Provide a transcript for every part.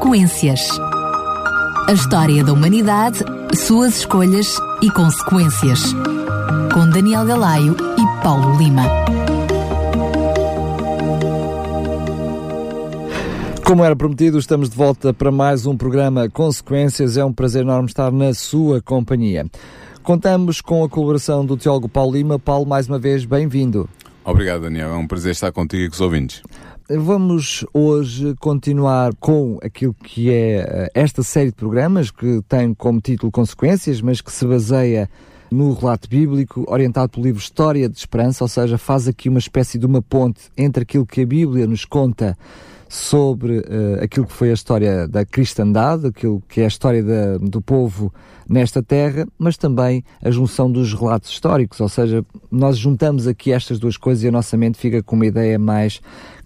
Consequências. A história da humanidade, suas escolhas e consequências. Com Daniel Galaio e Paulo Lima. Como era prometido, estamos de volta para mais um programa Consequências. É um prazer enorme estar na sua companhia. Contamos com a colaboração do teólogo Paulo Lima. Paulo, mais uma vez, bem-vindo. Obrigado, Daniel. É um prazer estar contigo e com os ouvintes. Vamos hoje continuar com aquilo que é eh, esta série de programas que tem como título Consequências, mas que se baseia no relato bíblico, orientado pelo livro História de Esperança, ou seja, faz aqui uma espécie de uma ponte entre aquilo que a Bíblia nos conta sobre uh, aquilo que foi a história da cristandade, aquilo que é a história da, do povo nesta terra, mas também a junção dos relatos históricos, ou seja, nós juntamos aqui estas duas coisas e a nossa mente fica com uma ideia mais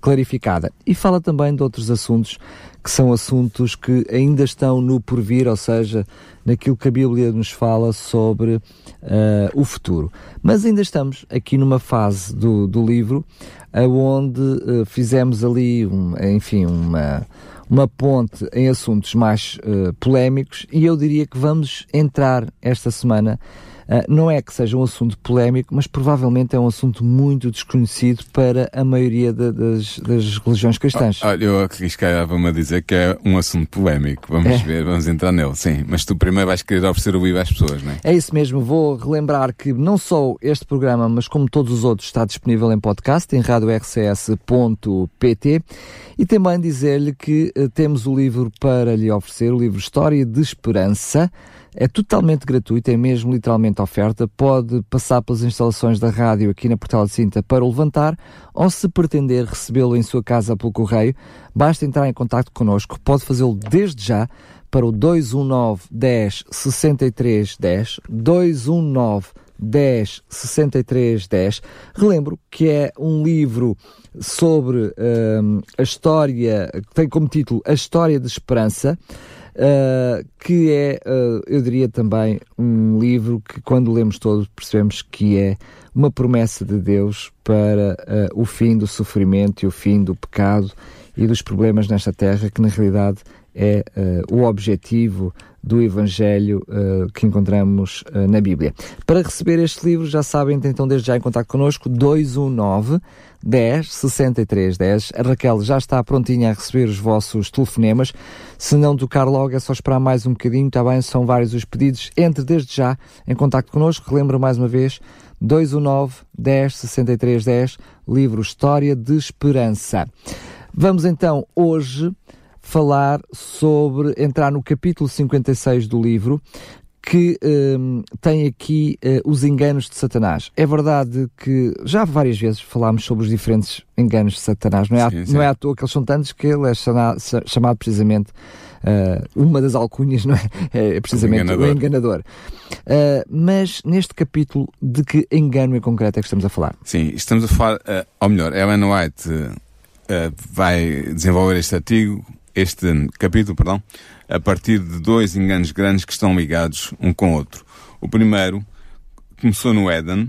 clarificada. E fala também de outros assuntos que são assuntos que ainda estão no porvir, ou seja, naquilo que a Bíblia nos fala sobre uh, o futuro. Mas ainda estamos aqui numa fase do, do livro onde uh, fizemos ali, um, enfim, uma, uma ponte em assuntos mais uh, polémicos e eu diria que vamos entrar esta semana não é que seja um assunto polémico, mas provavelmente é um assunto muito desconhecido para a maioria de, das, das, religiões cristãs. Ah, olha, eu arriscava-me a dizer que é um assunto polémico. Vamos é. ver, vamos entrar nele, sim. Mas tu primeiro vais querer oferecer o vivo às pessoas, não é? É isso mesmo. Vou relembrar que não só este programa, mas como todos os outros, está disponível em podcast, em radiorcs.pt e também dizer-lhe que uh, temos o livro para lhe oferecer, o livro História de Esperança, é totalmente gratuito, é mesmo literalmente oferta. Pode passar pelas instalações da rádio aqui na Portela de Cinta para o levantar ou se pretender recebê-lo em sua casa pelo correio, basta entrar em contato connosco. Pode fazê-lo desde já para o 219 10 63 10 219 10 63 10. Relembro que é um livro sobre um, a história, que tem como título A História de Esperança uh, que é, uh, eu diria também, um livro que, quando lemos todo, percebemos que é uma promessa de Deus para uh, o fim do sofrimento e o fim do pecado e dos problemas nesta terra, que na realidade é o objetivo do Evangelho uh, que encontramos uh, na Bíblia. Para receber este livro, já sabem, então desde já em contato connosco, 219 10 63 10. A Raquel já está prontinha a receber os vossos telefonemas. Se não tocar logo, é só esperar mais um bocadinho, está bem? São vários os pedidos. Entre desde já em contato connosco. Relembro mais uma vez, 219 10 63 10, livro História de Esperança. Vamos então hoje falar sobre, entrar no capítulo 56 do livro, que um, tem aqui uh, os enganos de Satanás. É verdade que já várias vezes falámos sobre os diferentes enganos de Satanás, não é, sim, à, sim. Não é à toa que eles são tantos que ele é chamado, chamado precisamente uh, uma das alcunhas, não é? É precisamente o enganador. O enganador. Uh, mas neste capítulo, de que engano em concreto é que estamos a falar? Sim, estamos a falar, uh, ou melhor, Ellen White vai desenvolver este artigo, este capítulo, perdão, a partir de dois enganos grandes que estão ligados um com o outro. O primeiro começou no Éden,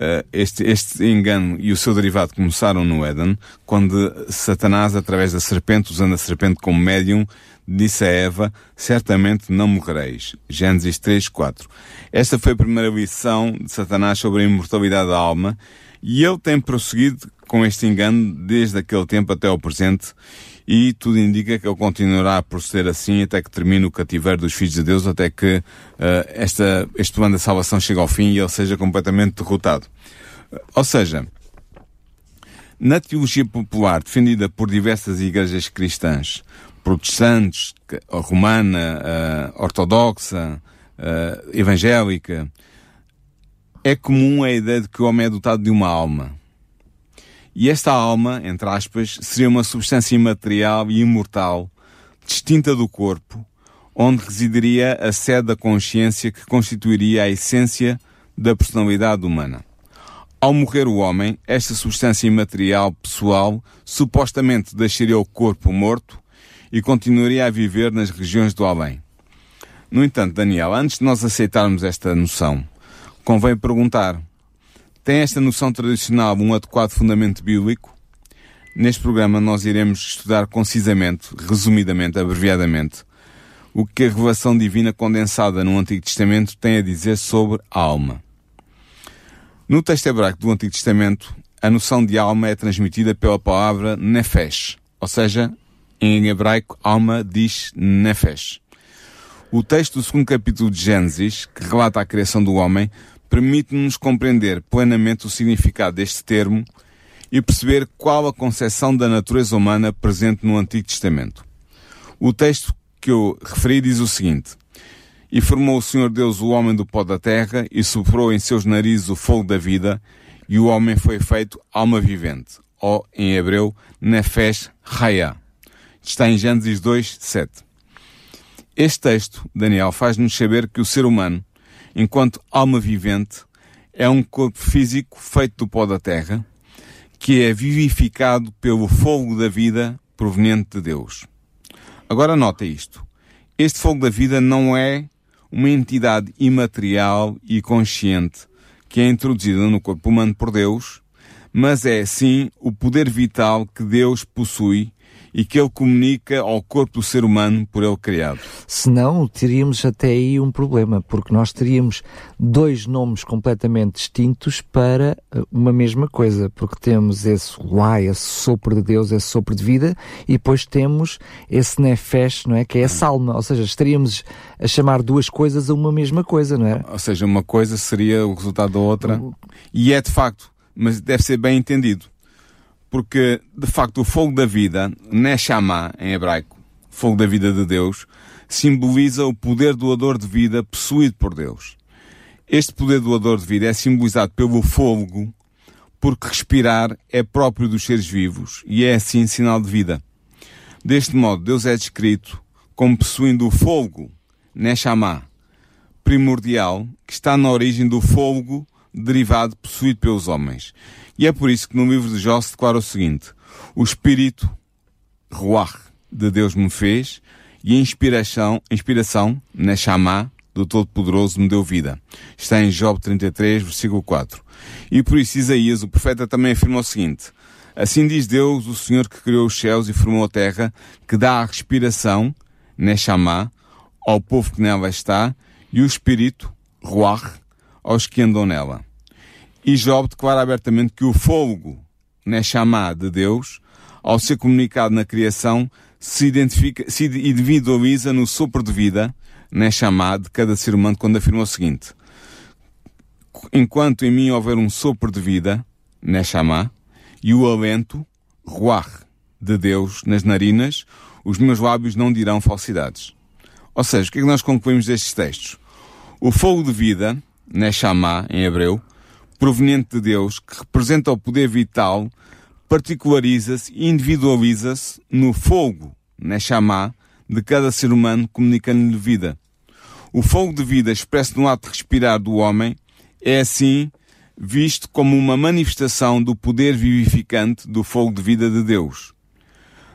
Uh, este, este engano e o seu derivado começaram no Éden, quando Satanás, através da serpente, usando a serpente como médium, disse a Eva, certamente não morrereis. Gênesis 3, 4. Esta foi a primeira lição de Satanás sobre a imortalidade da alma, e ele tem prosseguido com este engano desde aquele tempo até ao presente, e tudo indica que ele continuará por ser assim até que termine o cativeiro dos filhos de Deus, até que uh, esta, este plano da salvação chegue ao fim e ele seja completamente derrotado. Ou seja, na teologia popular defendida por diversas igrejas cristãs, protestantes, romana, uh, ortodoxa, uh, evangélica, é comum a ideia de que o homem é dotado de uma alma. E esta alma, entre aspas, seria uma substância imaterial e imortal, distinta do corpo, onde residiria a sede da consciência que constituiria a essência da personalidade humana. Ao morrer o homem, esta substância imaterial pessoal supostamente deixaria o corpo morto e continuaria a viver nas regiões do além. No entanto, Daniel, antes de nós aceitarmos esta noção, convém perguntar: tem esta noção tradicional um adequado fundamento bíblico? Neste programa nós iremos estudar concisamente, resumidamente, abreviadamente, o que a revelação divina condensada no Antigo Testamento tem a dizer sobre a alma. No texto hebraico do Antigo Testamento, a noção de alma é transmitida pela palavra nefesh, ou seja, em hebraico, alma diz nefesh. O texto do segundo capítulo de Gênesis, que relata a criação do homem, permite-nos compreender plenamente o significado deste termo e perceber qual a concepção da natureza humana presente no Antigo Testamento. O texto que eu referi diz o seguinte: E formou o Senhor Deus o homem do pó da terra, e soprou em seus narizes o fogo da vida, e o homem foi feito alma vivente, ou em hebreu, Nefesh Haya. Está em Gênesis 2, 7. Este texto, Daniel, faz-nos saber que o ser humano, enquanto alma vivente, é um corpo físico feito do pó da terra, que é vivificado pelo fogo da vida proveniente de Deus. Agora nota isto. Este fogo da vida não é uma entidade imaterial e consciente que é introduzida no corpo humano por Deus, mas é sim o poder vital que Deus possui e que ele comunica ao corpo do ser humano por ele criado. Senão, teríamos até aí um problema, porque nós teríamos dois nomes completamente distintos para eh, uma mesma coisa, porque temos esse lá, esse sopro de Deus, esse sopro de vida, e depois temos esse nefesh, não é? Que é essa alma, ou seja, estaríamos a chamar duas coisas a uma mesma coisa, não é? Ou seja, uma coisa seria o resultado da outra, e é de facto, mas deve ser bem entendido porque de facto o fogo da vida, Neshama em hebraico, fogo da vida de Deus, simboliza o poder doador de vida possuído por Deus. Este poder doador de vida é simbolizado pelo fogo, porque respirar é próprio dos seres vivos e é assim sinal de vida. Deste modo, Deus é descrito como possuindo o fogo, Neshama, primordial, que está na origem do fogo derivado possuído pelos homens. E é por isso que no livro de Jó se declara o seguinte: O Espírito, Ruach, de Deus me fez, e a inspiração, inspiração, na chamá do Todo-Poderoso me deu vida. Está em Job 33, versículo 4. E por isso Isaías, o profeta, também afirma o seguinte: Assim diz Deus, o Senhor que criou os céus e formou a terra, que dá a respiração, chamá ao povo que nela está, e o Espírito, Ruach, aos que andam nela. E Job declara abertamente que o fogo, Neshama de Deus, ao ser comunicado na criação, se identifica, se individualiza no sopro de vida, Neshama, de cada ser humano, quando afirma o seguinte: Enquanto em mim houver um sopro de vida, Neshama, e o alento, Ruach, de Deus, nas narinas, os meus lábios não dirão falsidades. Ou seja, o que é que nós concluímos destes textos? O fogo de vida, Neshama, em hebreu, proveniente de Deus, que representa o poder vital, particulariza-se e individualiza-se no fogo, na chamá, de cada ser humano, comunicando-lhe vida. O fogo de vida expresso no ato de respirar do homem é, assim, visto como uma manifestação do poder vivificante do fogo de vida de Deus.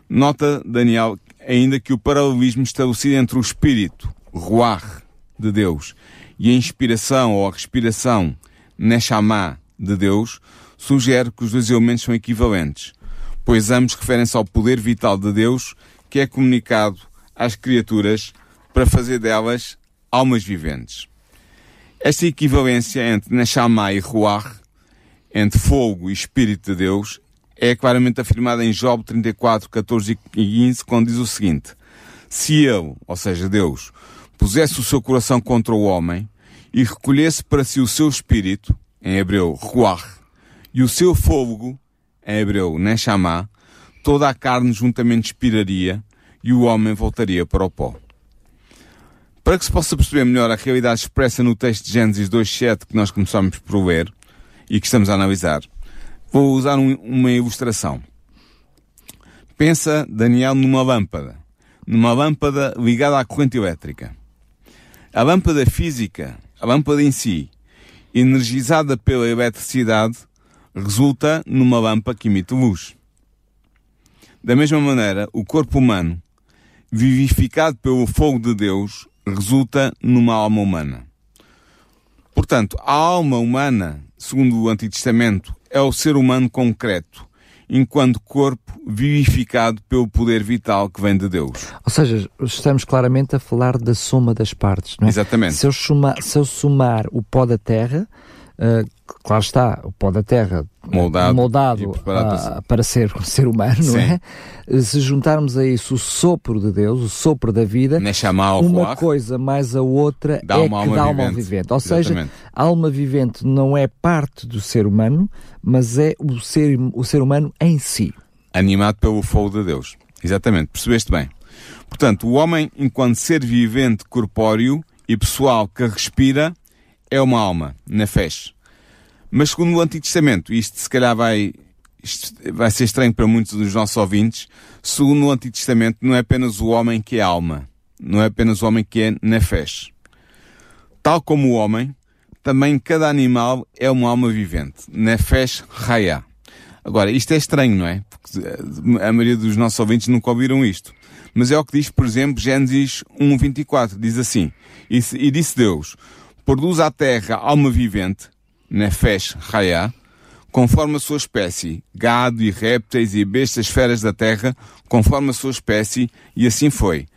Nota, Daniel, ainda que o paralelismo estabelecido entre o espírito, ruach, de Deus, e a inspiração ou a respiração, Neshama de Deus, sugere que os dois elementos são equivalentes, pois ambos referem-se ao poder vital de Deus que é comunicado às criaturas para fazer delas almas viventes. Esta equivalência entre Neshama e Ruach, entre fogo e Espírito de Deus, é claramente afirmada em Job 34, 14 e 15, quando diz o seguinte: Se ele, ou seja, Deus, pusesse o seu coração contra o homem, e recolhesse para si o seu espírito, em hebreu, ruach, e o seu fogo, em hebreu, neshama, toda a carne juntamente expiraria e o homem voltaria para o pó. Para que se possa perceber melhor a realidade expressa no texto de Gênesis 2.7 que nós começamos por ler e que estamos a analisar, vou usar um, uma ilustração. Pensa, Daniel, numa lâmpada. Numa lâmpada ligada à corrente elétrica. A lâmpada física a lâmpada em si, energizada pela eletricidade, resulta numa lâmpada que emite luz. Da mesma maneira, o corpo humano, vivificado pelo fogo de Deus, resulta numa alma humana. Portanto, a alma humana, segundo o Antigo Testamento, é o ser humano concreto, enquanto corpo vivificado pelo poder vital que vem de Deus. Ou seja, estamos claramente a falar da soma das partes, não é? Exatamente. Se eu, suma, se eu somar o pó da terra, uh, claro está, o pó da terra moldado, moldado uh, para ser um ser humano, Sim. não é? Se juntarmos a isso o sopro de Deus, o sopro da vida, uma coisa mais a outra dá é uma que dá uma alma vivente. Ou Exatamente. seja, a alma vivente não é parte do ser humano, mas é o ser, o ser humano em si. Animado pelo fogo de Deus. Exatamente, percebeste bem. Portanto, o homem, enquanto ser vivente, corpóreo e pessoal que respira, é uma alma, na. Mas segundo o Antigo Testamento, isto se calhar vai, vai ser estranho para muitos dos nossos ouvintes, segundo o Antigo Testamento não é apenas o homem que é alma, não é apenas o homem que é na. Tal como o homem, também cada animal é uma alma vivente, nefesh raya. Agora, isto é estranho, não é? Porque eh, a maioria dos nossos ouvintes nunca ouviram isto. Mas é o que diz, por exemplo, Gênesis 1.24. Diz assim, e disse Deus, produz à terra alma vivente, nefesh raya, conforme a sua espécie, gado e répteis e bestas feras da terra, conforme a sua espécie, e assim foi.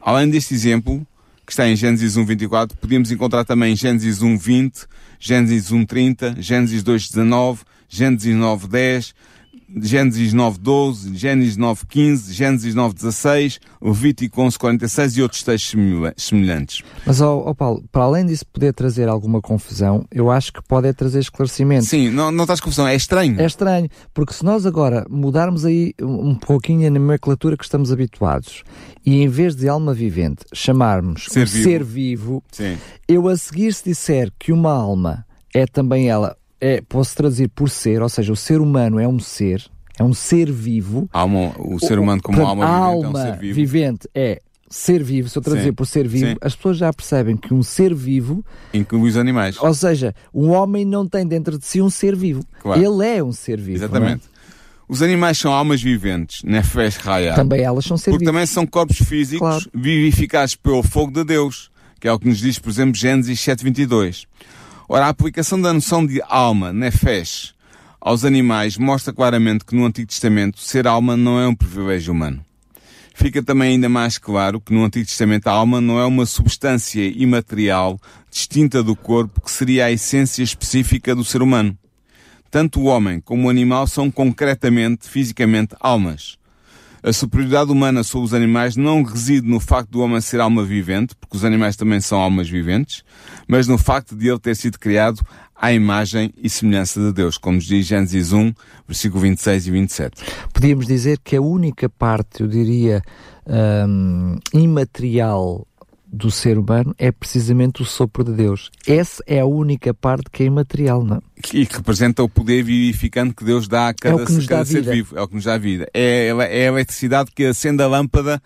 Além deste exemplo, que está em Gênesis 1.24, podíamos encontrar também Gênesis 1.20, Gênesis 1.30, Gênesis 2.19, Gênesis 9.10, Gênesis 9.12, Gênesis 9.15, Gênesis 9.16, Levítico 11.46 e outros textos semelhantes. Mas, oh, oh, Paulo, para além disso poder trazer alguma confusão, eu acho que pode é trazer esclarecimento. Sim, não, não estás confusão, é estranho. É estranho, porque se nós agora mudarmos aí um pouquinho a nomenclatura que estamos habituados e em vez de alma vivente chamarmos ser um vivo, ser vivo eu a seguir se disser que uma alma é também ela é, posso traduzir por ser, ou seja, o ser humano é um ser, é um ser vivo. Alma, o ser humano como Portanto, alma, vivente, alma é um ser vivo. vivente é ser vivo, se eu traduzir Sim, por ser vivo, sim. as pessoas já percebem que um ser vivo, Inclui os animais. ou seja, um homem não tem dentro de si um ser vivo. Claro. Ele é um ser vivo. Exatamente. Os animais são almas viventes, nefesh raya. é? Também elas são ser Porque vivos. também são corpos físicos Claro. vivificados pelo fogo de Deus, que é o que nos diz, por exemplo, Gênesis 7.22. Ora, a aplicação da noção de alma, nefesh, aos animais mostra claramente que no Antigo Testamento ser alma não é um privilégio humano. Fica também ainda mais claro que no Antigo Testamento a alma não é uma substância imaterial distinta do corpo que seria a essência específica do ser humano. Tanto o homem como o animal são concretamente, fisicamente, almas. A superioridade humana sobre os animais não reside no facto do homem ser alma vivente, porque os animais também são almas viventes, mas no facto de ele ter sido criado à imagem e semelhança de Deus, como nos diz Gênesis 1, versículo 26 e 27. Podíamos dizer que a única parte, eu diria, hum, imaterial do ser humano é precisamente o sopro de Deus. Essa é a única parte que é imaterial, não é? E que representa o poder vivificante que Deus dá a cada, É que nos cada dá ser vida. vivo. É o que nos dá vida. É, é a eletricidade que acende a lâmpada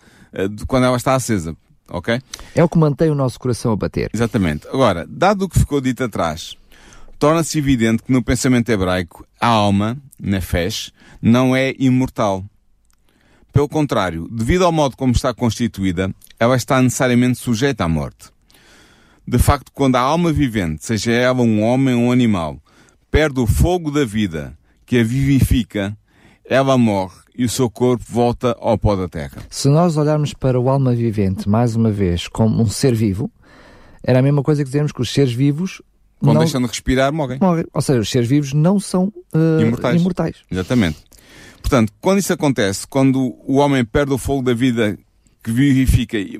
de quando ela está acesa. Ok? É o que mantém o nosso coração a bater. Exatamente. Agora, dado o que ficou dito atrás, torna-se evidente que no pensamento hebraico a alma, nefesh, não é imortal. Pelo contrário, devido ao modo como está constituída, ela está necessariamente sujeita à morte. De facto, quando a alma vivente, seja ela um homem ou um animal, perde o fogo da vida que a vivifica, ela morre e o seu corpo volta ao pó da terra. Se nós olharmos para o alma vivente, mais uma vez, como um ser vivo, era a mesma coisa que dizemos que os seres vivos Quando não deixam de respirar, morrem. morrem. Ou seja, os seres vivos não são uh, Imortais. imortais. Exatamente. Portanto, quando isso acontece, quando o homem perde o fogo da vida que vivifica, ele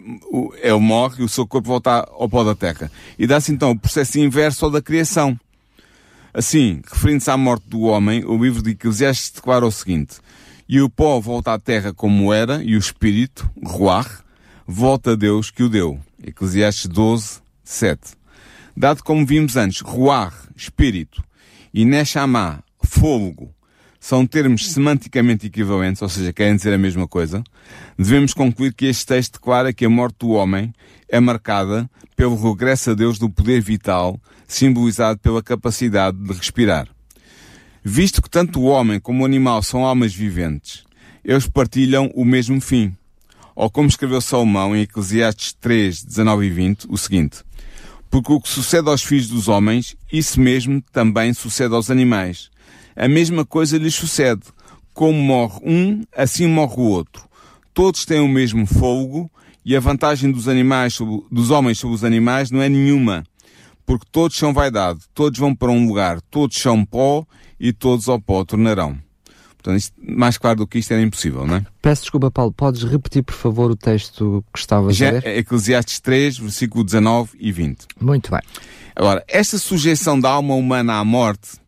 morre e o seu corpo volta ao pó da terra. E dá-se então o processo inverso ao da criação. Assim, referindo-se à morte do homem, o livro de Eclesiastes declara o seguinte: E o pó volta à terra como era, e o espírito, ruach, volta a Deus que o deu. Eclesiastes 12, 7. Dado como vimos antes, ruach, espírito, e neshama, fôlego, são termos semanticamente equivalentes, ou seja, querem dizer a mesma coisa, devemos concluir que este texto declara que a morte do homem é marcada pelo regresso a Deus do poder vital, simbolizado pela capacidade de respirar. Visto que tanto o homem como o animal são almas viventes, eles partilham o mesmo fim. Ou como escreveu Salomão em Eclesiastes 3, 19 e 20, o seguinte: Porque o que sucede aos filhos dos homens, isso mesmo também sucede aos animais. A mesma coisa lhes sucede. Como morre um, assim morre o outro. Todos têm o mesmo fogo e a vantagem dos animais, sobre, dos homens sobre os animais não é nenhuma. Porque todos são vaidade, todos vão para um lugar, todos são pó e todos ao pó tornarão. Portanto, isto, mais claro do que isto era impossível, não é? Peço desculpa, Paulo, podes repetir, por favor, o texto que estava a ler? Eclesiastes 3, versículo 19 e 20. Muito bem. Agora, esta sujeição da alma humana à morte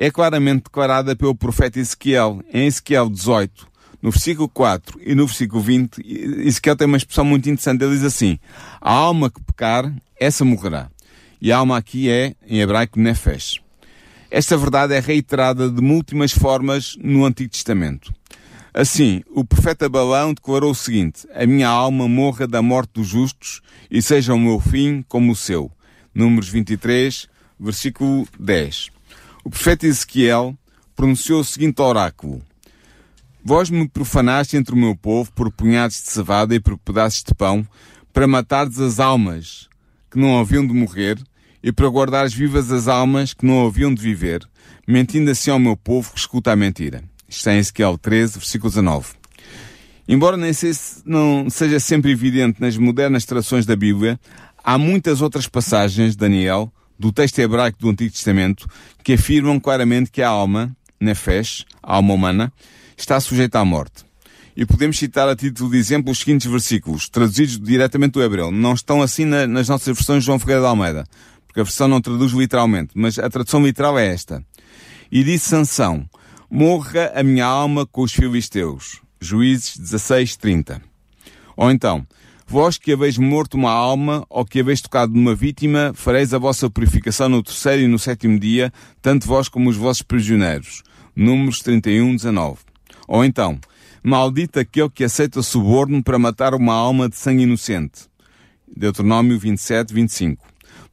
é claramente declarada pelo profeta Ezequiel, em Ezequiel 18, no versículo 4 e no versículo 20. Ezequiel tem uma expressão muito interessante, ele diz assim, a alma que pecar, essa morrerá. E a alma aqui é, em hebraico, nefesh. Esta verdade é reiterada de múltiplas formas no Antigo Testamento. Assim, o profeta Balão declarou o seguinte: A minha alma morra da morte dos justos e seja o meu fim como o seu. Números 23, versículo 10. O profeta Ezequiel pronunciou o seguinte oráculo: Vós me profanaste entre o meu povo por punhados de cevada e por pedaços de pão, para matardes as almas que não haviam de morrer e para guardares vivas as almas que não haviam de viver, mentindo assim ao meu povo que escuta a mentira. Isto está em Ezequiel 13, versículo 19. Embora nem se, não seja sempre evidente nas modernas traduções da Bíblia, há muitas outras passagens de Daniel, do texto hebraico do Antigo Testamento, que afirmam claramente que a alma, nefesh, a alma humana, está sujeita à morte. E podemos citar a título de exemplo os seguintes versículos, traduzidos diretamente do hebreu. Não estão assim na, nas nossas versões João Ferreira de Almeida porque a versão não traduz literalmente, mas a tradução literal é esta. E disse Sansão, morra a minha alma com os filisteus. Juízes 16, 30. Ou então, vós que haveis morto uma alma, ou que haveis tocado numa vítima, fareis a vossa purificação no terceiro e no sétimo dia, tanto vós como os vossos prisioneiros. Números 31, 19. Ou então, maldito aquele que aceita suborno para matar uma alma de sangue inocente. Deuteronômio 27, 25.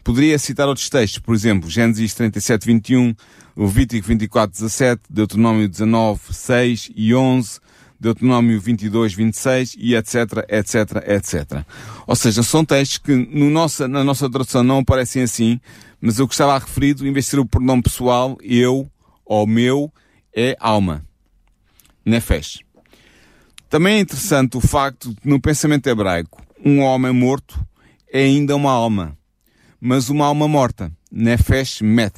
Poderia citar outros textos, por exemplo, Gênesis 37, 21, Levítico 24, 17, Deuteronômio 19, 6 e 11, Deuteronômio 22, 26 e etc, etc, etc. Ou seja, são textos que no nossa, na nossa tradução não aparecem assim, mas o que estava referido, em vez de ser o pronome pessoal, eu ou meu, é alma. Nefesh. Também é interessante o facto de, no pensamento hebraico, um homem morto é ainda uma alma mas uma alma morta. Nefesh met.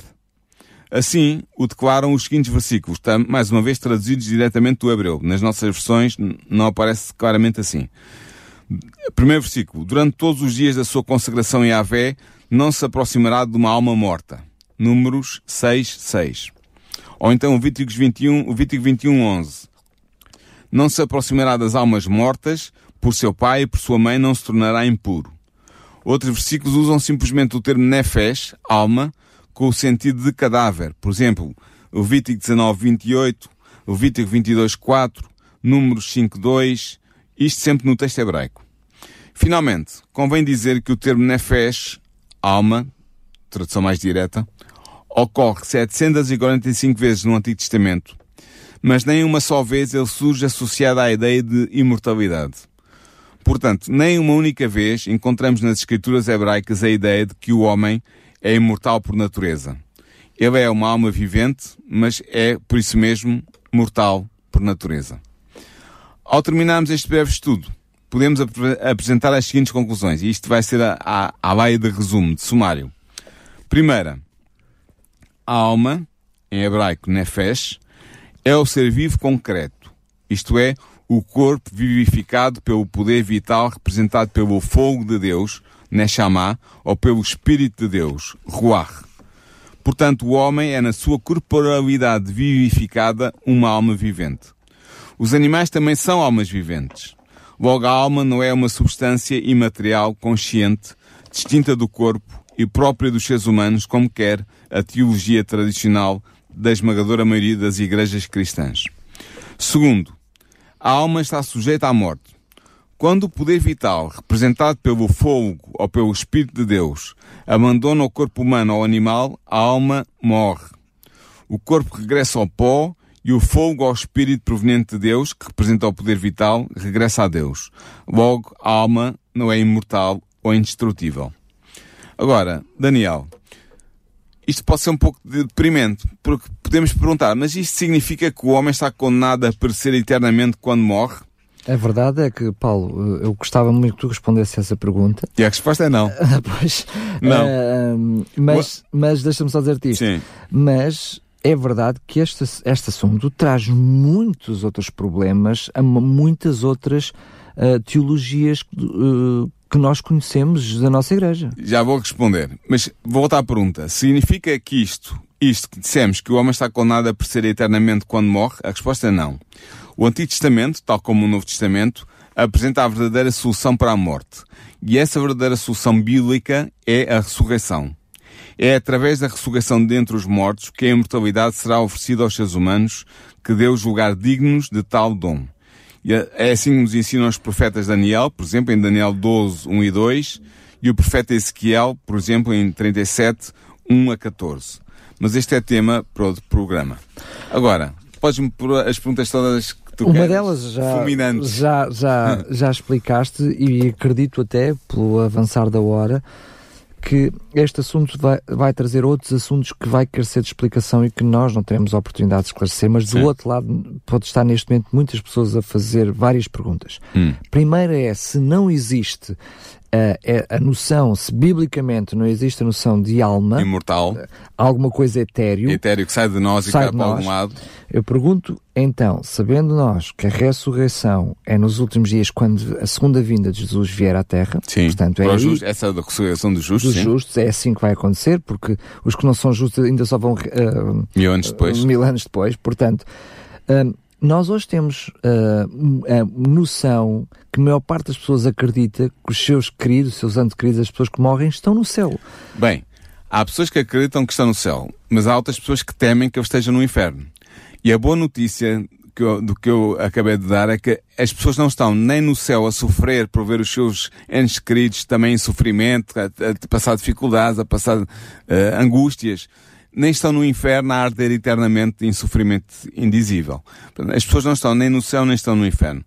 Assim o declaram os seguintes versículos, mais uma vez traduzidos diretamente do hebreu. Nas nossas versões não aparece claramente assim. Primeiro versículo. Durante todos os dias da sua consagração em Avé, não se aproximará de uma alma morta. Números 6, 6. Ou então o Vítico 21, o Vítico 21, 11. Não se aproximará das almas mortas, por seu pai e por sua mãe não se tornará impuro. Outros versículos usam simplesmente o termo nefesh, alma, com o sentido de cadáver. Por exemplo, Levítico 19, 28, Levítico 22, 4, Números 5, 2, isto sempre no texto hebraico. Finalmente, convém dizer que o termo nefesh, alma, tradução mais direta, ocorre 745 vezes no Antigo Testamento, mas nem uma só vez ele surge associado à ideia de imortalidade. Portanto, nem uma única vez encontramos nas escrituras hebraicas a ideia de que o homem é imortal por natureza. Ele é uma alma vivente, mas é, por isso mesmo, mortal por natureza. Ao terminarmos este breve estudo, podemos ap apresentar as seguintes conclusões, e isto vai ser a, a, de resumo, de sumário. Primeira, a alma, em hebraico nefesh, é o ser vivo concreto, isto é, o corpo vivificado pelo poder vital representado pelo fogo de Deus, Neshama, ou pelo Espírito de Deus, Ruach. Portanto, o homem é, na sua corporalidade vivificada, uma alma vivente. Os animais também são almas viventes. Logo, a alma não é uma substância imaterial, consciente, distinta do corpo e própria dos seres humanos, como quer a teologia tradicional da esmagadora maioria das igrejas cristãs. Segundo, a alma está sujeita à morte. Quando o poder vital, representado pelo fogo ou pelo Espírito de Deus, abandona o corpo humano ou animal, a alma morre. O corpo regressa ao pó e o fogo ao Espírito proveniente de Deus, que representa o poder vital, regressa a Deus. Logo, a alma não é imortal ou indestrutível. Agora, Daniel, isto pode ser um pouco deprimente, porque podemos perguntar, mas isto significa que o homem está condenado a perecer eternamente quando morre? A verdade é que, Paulo, eu gostava muito que tu respondesse essa pergunta. E a resposta é não. pois. Não. Uh, mas mas deixa-me só dizer-te isto. Sim. Mas é verdade que este, este assunto traz muitos outros problemas a muitas outras uh, teologias uh, que nós conhecemos da nossa igreja. Já vou responder, mas vou voltar à pergunta. Significa que isto, isto que dissemos, que o homem está condenado a perecer eternamente quando morre? A resposta é não. O Antigo Testamento, tal como o Novo Testamento, apresenta a verdadeira solução para a morte. E essa verdadeira solução bíblica é a ressurreição. É através da ressurreição dentre os mortos que a imortalidade será oferecida aos seres humanos, que Deus julgar dignos de tal dom. E é, assim que nos ensinam os profetas Daniel, por exemplo, em Daniel 12, 1 e 2, e o profeta Ezequiel, por exemplo, em 37, 1 a 14. Mas este é tema para outro programa. Agora, podes-me pôr as perguntas todas Uma delas já, já, já, já explicaste e acredito até, pelo avançar da hora, que este assunto vai, vai trazer outros assuntos que vai carecer de explicação e que nós não teremos a oportunidade de esclarecer, mas Sim. do outro lado pode estar neste momento muitas pessoas a fazer várias perguntas. Hum. Primeira é, se não existe a, a, noção, se biblicamente não existe a noção de alma, imortal, alguma coisa etéreo, etéreo que sai de nós e cai para algum lado. Eu pergunto então, sabendo nós que a ressurreição é nos últimos dias, quando a segunda vinda de Jesus vier à Terra, sim, portanto, é aí, essa da ressurreição dos justos, dos justos, é assim que vai acontecer, porque os que não são justos ainda só vão uh, mil anos depois. Mil anos depois, portanto. Uh, nós hoje temos uh, a noção que a maior parte das pessoas acredita que os seus queridos, os seus antes queridos, as pessoas que morrem, estão no céu. Bem, há pessoas que acreditam que estão no céu, mas há outras pessoas que temem que eu esteja no inferno. E a boa notícia que eu, do que eu acabei de dar é que as pessoas não estão nem no céu a sofrer por ver os seus entes queridos também em sofrimento, a, a passar dificuldades, a passar uh, angústias nem estão no inferno a arder eternamente em sofrimento indizível. As pessoas não estão nem no céu nem estão no inferno.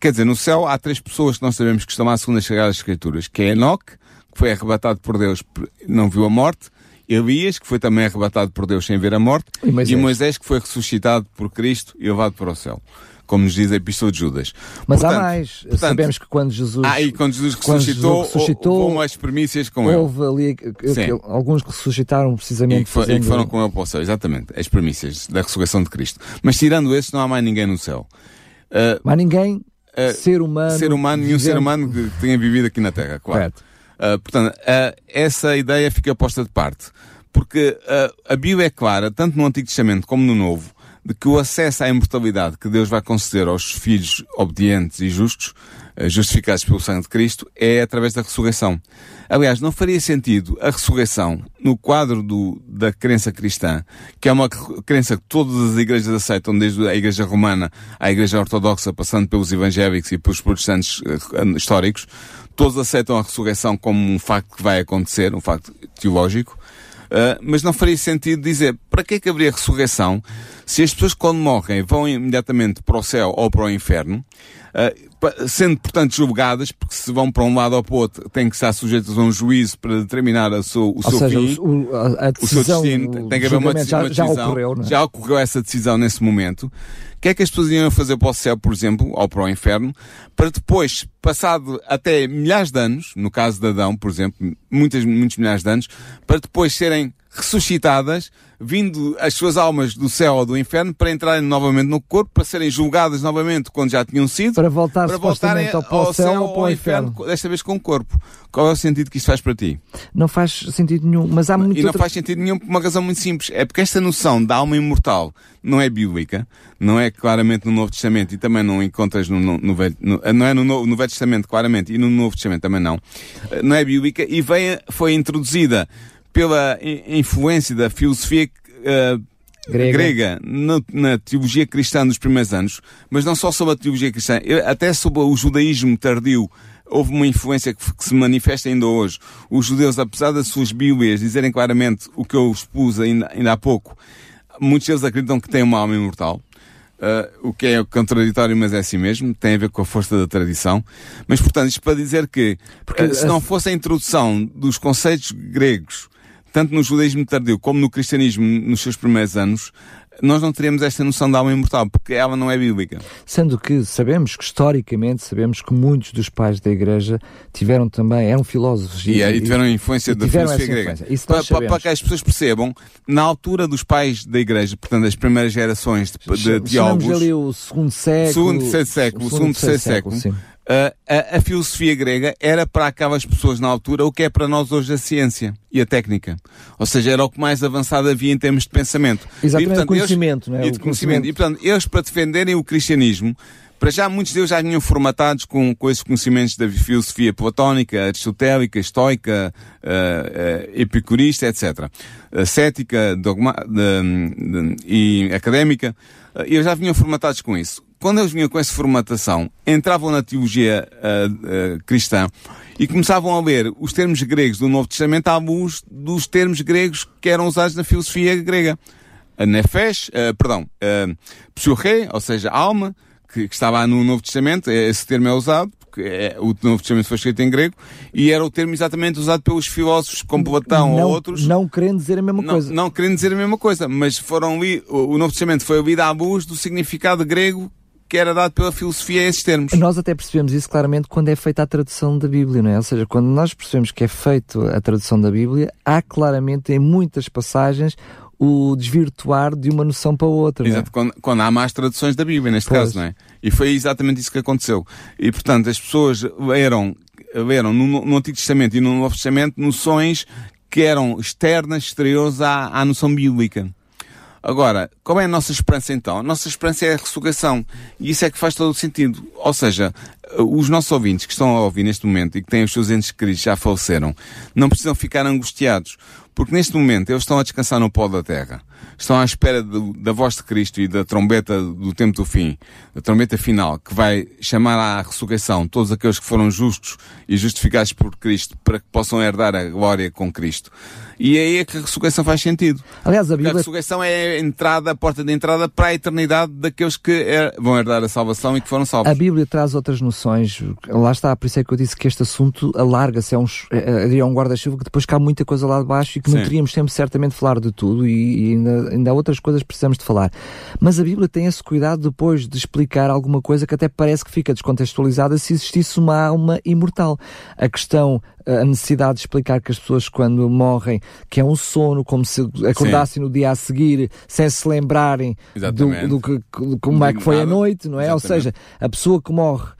Quer dizer, no céu há três pessoas que nós sabemos que estão à segunda chegada das Escrituras, que é Enoque, que foi arrebatado por Deus, não viu a morte, Elias, que foi também arrebatado por Deus sem ver a morte, e Moisés, e Moisés que foi ressuscitado por Cristo e levado para o céu como nos diz a Epístola de Judas. Mas portanto, há mais. Portanto, Sabemos que quando Jesus. Ah, e quando Jesus ressuscitou, quando ressuscitou houve umas primícias com houve ele. Houve ali alguns que ressuscitaram precisamente. E que, fazendo... e que foram com ele para o céu, exatamente. As primícias da ressurreição de Cristo. Mas tirando esses, não há mais ninguém no céu. Uh, mais ninguém. Uh, ser humano. Ser humano, nenhum ser humano que tenha vivido aqui na Terra, claro. Uh, portanto, essa ideia fica posta de parte. Porque a Bíblia é clara, tanto no Antigo Testamento como no Novo, de que o acesso à imortalidade que Deus vai conceder aos filhos obedientes e justos, eh, justificados pelo sangue de Cristo, é através da ressurreição. Aliás, não faria sentido a ressurreição no quadro do, da crença cristã, que é uma crença que todas as igrejas aceitam, desde a igreja romana à igreja ortodoxa, passando pelos evangélicos e pelos protestantes eh, históricos, todos aceitam a ressurreição como um facto que vai acontecer, um facto teológico, Uh, mas não faria sentido dizer para que é que haveria ressurreição se as pessoas quando morrem vão imediatamente para o céu ou para o inferno, uh, sendo portanto julgadas, porque se vão para um lado ou para o outro têm que estar sujeitas a um juízo para determinar a seu, o ou seu seja, fim, o, a, decisão, o seu destino, tem que haver uma, decisão. Já, ocorreu, é? já ocorreu essa decisão nesse momento que é que as pessoas iam fazer para o céu, por exemplo, ou para o inferno, para depois, passado até milhares de anos, no caso de Adão, por exemplo, muitas, muitos milhares de anos, para depois serem ressuscitadas, vindo as suas almas do céu ou do inferno para entrarem novamente no corpo, para serem julgadas novamente quando já tinham sido, para, voltar para voltarem ao, ao céu, ou para o inferno, inferno, desta vez com o corpo. Qual é o sentido que isto faz para ti? Não faz sentido nenhum, mas há muito E não outra... faz sentido nenhum por uma razão muito simples. É porque esta noção da alma imortal não é bíblica, não é claramente no Novo Testamento e também não encontras no, no, no, no não é no, no, Velho Testamento claramente e no Novo Testamento também não. Não é bíblica e veio, foi introduzida pela influência da filosofia uh, grega, grega na, na, teologia cristã dos primeiros anos, mas não só sobre a teologia cristã, até sobre o judaísmo tardio. Houve uma influência que, que se manifesta ainda hoje. Os judeus, apesar das suas Bíblias dizerem claramente o que eu expus ainda, ainda há pouco, muitos deles acreditam que têm uma alma imortal. Uh, o que é contraditório, mas é assim mesmo, tem a ver com a força da tradição. Mas, portanto, isto para dizer que, Porque, uh, se não fosse a introdução dos conceitos gregos tanto no judaísmo tardio como no cristianismo nos seus primeiros anos, nós não teríamos esta noção da alma imortal, porque ela não é bíblica. Sendo que sabemos que, historicamente, sabemos que muitos dos pais da Igreja tiveram também, eram filósofos. E, e, e tiveram influência e da filosofia grega. Para, para, para, que as pessoas percebam, na altura dos pais da Igreja, portanto, as primeiras gerações de, de teólogos... ali o segundo século... Segundo, terceiro século, segundo, terceiro século, século Uh, a, a, filosofia grega era para aquelas pessoas na altura o que é para nós hoje a ciência e a técnica. Ou seja, era o que mais avançado havia em termos de pensamento. Exatamente, e, portanto, conhecimento, eles, não é? E de conhecimento. E, portanto, eles para defenderem o cristianismo, para já muitos deles já vinham formatados com, com esses conhecimentos da filosofia platónica, aristotélica, estoica, uh, uh, epicurista, etc. Uh, cética, dogma, de, de, e académica. eles já vinham formatados com isso quando eles vinham com essa formatação, entravam na teologia uh, uh, cristã e começavam a ler os termos gregos do Novo Testamento à luz dos termos gregos que eram usados na filosofia grega. A nefesh, uh, perdão, uh, ou seja, alma, que, que, estava no Novo Testamento, esse termo é usado, porque é, o Novo Testamento foi escrito em grego, e era o termo exatamente usado pelos filósofos como Platão não, ou outros. Não querendo dizer a mesma não, coisa. Não querendo dizer a mesma coisa, mas foram li, o, o Novo Testamento foi lido à luz do significado grego que era dado pela filosofia a esses termos. Nós até percebemos isso claramente quando é feita a tradução da Bíblia, não é? Ou seja, quando nós percebemos que é feita a tradução da Bíblia, há claramente em muitas passagens o desvirtuar de uma noção para outra. É? Exato, é? quando, quando, há más traduções da Bíblia, neste pois. caso, não é? E foi exatamente isso que aconteceu. E, portanto, as pessoas leram, leram no, no Antigo Testamento e no Novo Testamento noções que eram externas, exteriores à, à noção bíblica. Agora, qual é a nossa esperança então? A nossa esperança é a ressurreição. E isso é que faz todo o sentido. Ou seja, os nossos ouvintes que estão a ouvir neste momento e que têm os seus entes queridos já faleceram, não precisam ficar angustiados. Porque neste momento eles estão a descansar no pó da terra. Estão à espera de, da voz de Cristo e da trombeta do tempo do fim, da trombeta final, que vai chamar à ressurreição todos aqueles que foram justos e justificados por Cristo para que possam herdar a glória com Cristo. E é aí que a ressurreição faz sentido. Aliás, a, Bíblia... a ressurreição é a entrada, a porta de entrada para a eternidade daqueles que er... vão herdar a salvação e que foram salvos. A Bíblia traz outras noções. Lá está, por isso é que eu disse que este assunto alarga-se. É um, é, é um guarda-chuva que depois cabe muita coisa lá de baixo e que Sim. não teríamos tempo certamente de falar de tudo e, e ainda, ainda há outras coisas que precisamos de falar. Mas a Bíblia tem esse cuidado depois de explicar alguma coisa que até parece que fica descontextualizada se existisse uma alma imortal. A questão a necessidade de explicar que as pessoas quando morrem que é um sono, como se acordassem Sim. no dia a seguir sem se lembrarem do, do, que como é que foi a noite, não é? Exatamente. Ou seja, a pessoa que morre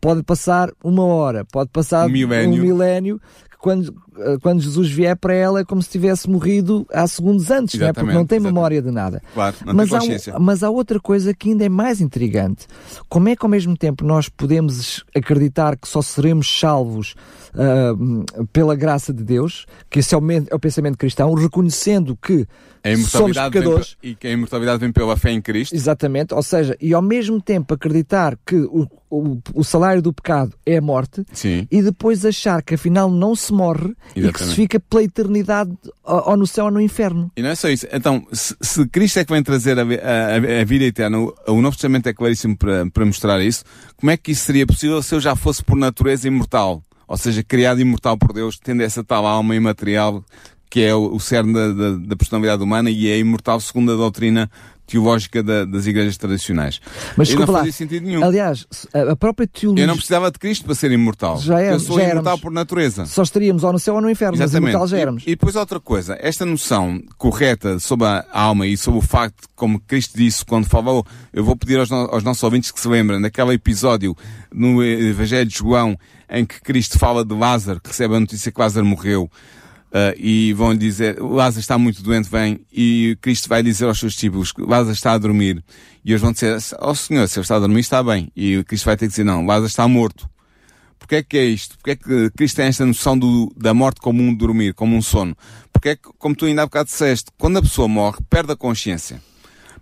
pode passar uma hora, pode passar um milénio, um milénio quando, eh, quando Jesus vier para ela é como se tivesse morrido há segundos antes, não é? porque não tem exatamente. memória de nada. Claro, não mas, há, mas há outra coisa que ainda é mais intrigante. Como é que ao mesmo tempo nós podemos acreditar que só seremos salvos uh, pela graça de Deus, que esse é o, é o pensamento cristão, reconhecendo que somos pecadores. e que a imortalidade vem pela fé em Cristo. Exatamente, ou seja, e ao mesmo tempo acreditar que o, o, o salário do pecado é a morte Sim. e depois achar que afinal não se morre Exatamente. e que se fica pela eternidade ou no céu ou no inferno. E não é só isso. Então, se, se Cristo é que vem trazer a, a, a, vida eterna, o Novo Testamento é claríssimo para, para mostrar isso, como é que isso seria possível se eu já fosse por natureza imortal? Ou seja, criado imortal por Deus, tendo essa tal alma imaterial que é o, o cerne da, da, da, personalidade humana e é imortal segundo a doutrina teológica da, das igrejas tradicionais. Mas e não fazia sentido nenhum. Aliás, a própria teologia... Eu não precisava de Cristo para ser imortal. Já é, eu sou já imortal éramos. por natureza. Só estaríamos ou no céu ou no inferno, Exatamente. mas imortal já éramos. E, e depois outra coisa, esta noção correta sobre a alma e sobre o facto, como Cristo disse quando falou, eu vou pedir aos, no, aos nossos ouvintes que se lembrem daquele episódio no Evangelho de João em que Cristo fala de Lázaro, que recebe a notícia que Lázaro morreu, Uh, e vão dizer, Lázaro está muito doente, vem, e Cristo vai dizer aos seus discípulos, Lázaro está a dormir. E eles vão dizer, ó oh, Senhor, se ele está a dormir, está bem. E Cristo vai ter que dizer, não, Lázaro está morto. Porquê é que é isto? Porquê é que Cristo tem esta noção do, da morte como um dormir, como um sono? Porque é que, como tu ainda há bocado disseste, quando a pessoa morre, perde a consciência.